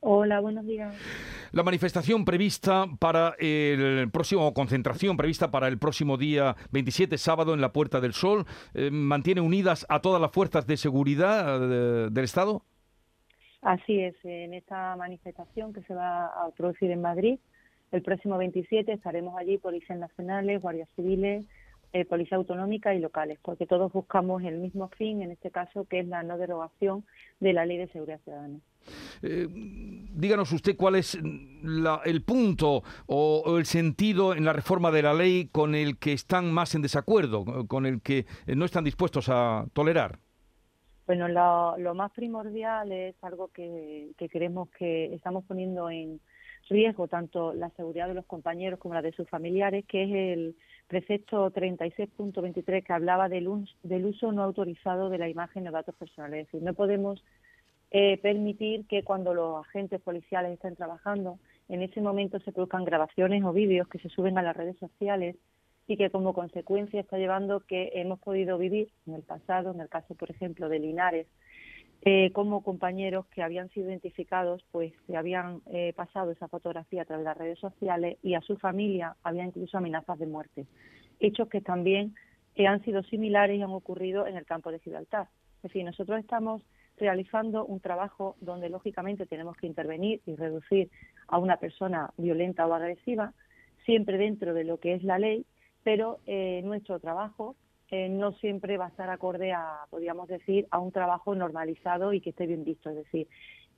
Hola, buenos días. La manifestación prevista para el próximo, concentración prevista para el próximo día 27, sábado, en la Puerta del Sol, eh, ¿mantiene unidas a todas las fuerzas de seguridad eh, del Estado? Así es, en esta manifestación que se va a producir en Madrid, el próximo 27 estaremos allí policías nacionales, guardias civiles, eh, policía autonómica y locales, porque todos buscamos el mismo fin, en este caso, que es la no derogación de la Ley de Seguridad Ciudadana. Eh, díganos usted cuál es el punto o, el sentido en la reforma de la ley con el que están más en desacuerdo, con el que no están dispuestos a tolerar. Bueno, lo, más primordial es algo que, que creemos que estamos poniendo en riesgo tanto la seguridad de los compañeros como la de sus familiares, que es el precepto 36.23 que hablaba del, del uso no autorizado de la imagen de datos personales. Es decir, no podemos eh, permitir que cuando los agentes policiales estén trabajando, en ese momento se produzcan grabaciones o vídeos que se suben a las redes sociales y que como consecuencia está llevando que hemos podido vivir en el pasado, en el caso, por ejemplo, de Linares, eh, como compañeros que habían sido identificados, pues se habían eh, pasado esa fotografía a través de las redes sociales y a su familia había incluso amenazas de muerte. Hechos que también eh, han sido similares y han ocurrido en el campo de Gibraltar. Es decir, nosotros estamos realizando un trabajo donde lógicamente tenemos que intervenir y reducir a una persona violenta o agresiva, siempre dentro de lo que es la ley, pero nuestro trabajo eh, no siempre va a estar acorde a, podríamos decir, a un trabajo normalizado y que esté bien visto. Es decir,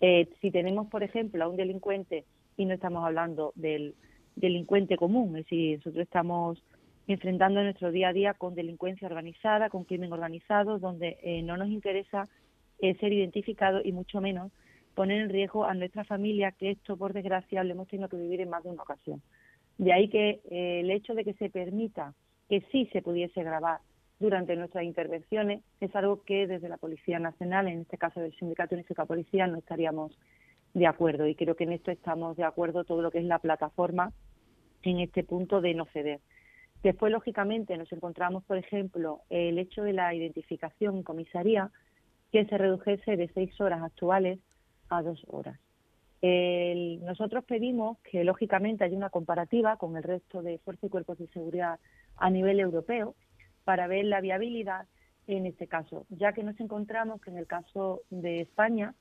eh, si tenemos, por ejemplo, a un delincuente y no estamos hablando del delincuente común, es decir, nosotros estamos enfrentando nuestro día a día con delincuencia organizada, con crimen organizado, donde eh, no nos interesa ser identificado y mucho menos poner en riesgo a nuestra familia, que esto, por desgracia, lo hemos tenido que vivir en más de una ocasión. De ahí que el hecho de que se permita que sí se pudiese grabar durante nuestras intervenciones es algo que desde la Policía Nacional, en este caso del Sindicato Unificado Policía, no estaríamos de acuerdo y creo que en esto estamos de acuerdo todo lo que es la plataforma en este punto de no ceder. Después, lógicamente, nos encontramos, por ejemplo, el hecho de la identificación en comisaría que se redujese de seis horas actuales a dos horas. nosotros pedimos que, lógicamente, haya una comparativa con el resto de fuerzas y cuerpos de seguridad a nivel europeo para ver la viabilidad en este caso, ya que nos encontramos que en el caso de España,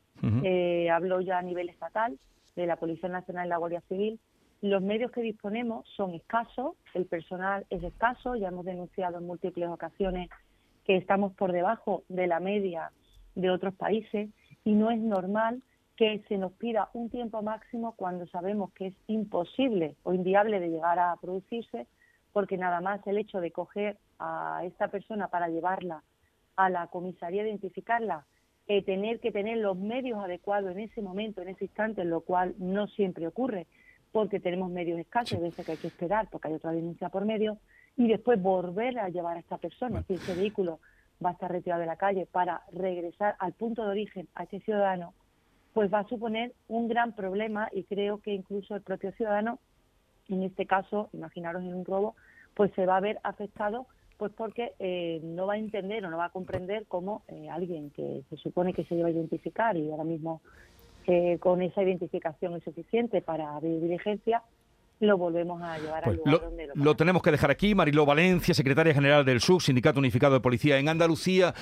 eh, hablo ya a nivel estatal, de la Policía Nacional y la Guardia Civil, los medios que disponemos son escasos, el personal es escaso, ya hemos denunciado en múltiples ocasiones que estamos por debajo de la media de otros países y no es normal que se nos pida un tiempo máximo cuando sabemos que es imposible o inviable de llegar a producirse porque nada más el hecho de coger a esta persona para llevarla a la comisaría, identificarla, eh, tener que tener los medios adecuados en ese momento, en ese instante, lo cual no siempre ocurre, porque tenemos medios escasos, de veces que hay que esperar porque hay otra denuncia por medio, y después volver a llevar a esta persona, si ese vehículo va a estar retirado de la calle para regresar al punto de origen a este ciudadano, pues va a suponer un gran problema y creo que incluso el propio ciudadano en este caso, imaginaros en un robo, pues se va a ver afectado pues porque eh, no va a entender o no va a comprender cómo eh, alguien que se supone que se lleva a identificar y ahora mismo eh, con esa identificación es suficiente para abrir diligencia, lo volvemos a llevar al pues lugar donde lo, lo tenemos que dejar aquí. Mariló Valencia, secretaria general del SUC, Sindicato Unificado de Policía en Andalucía.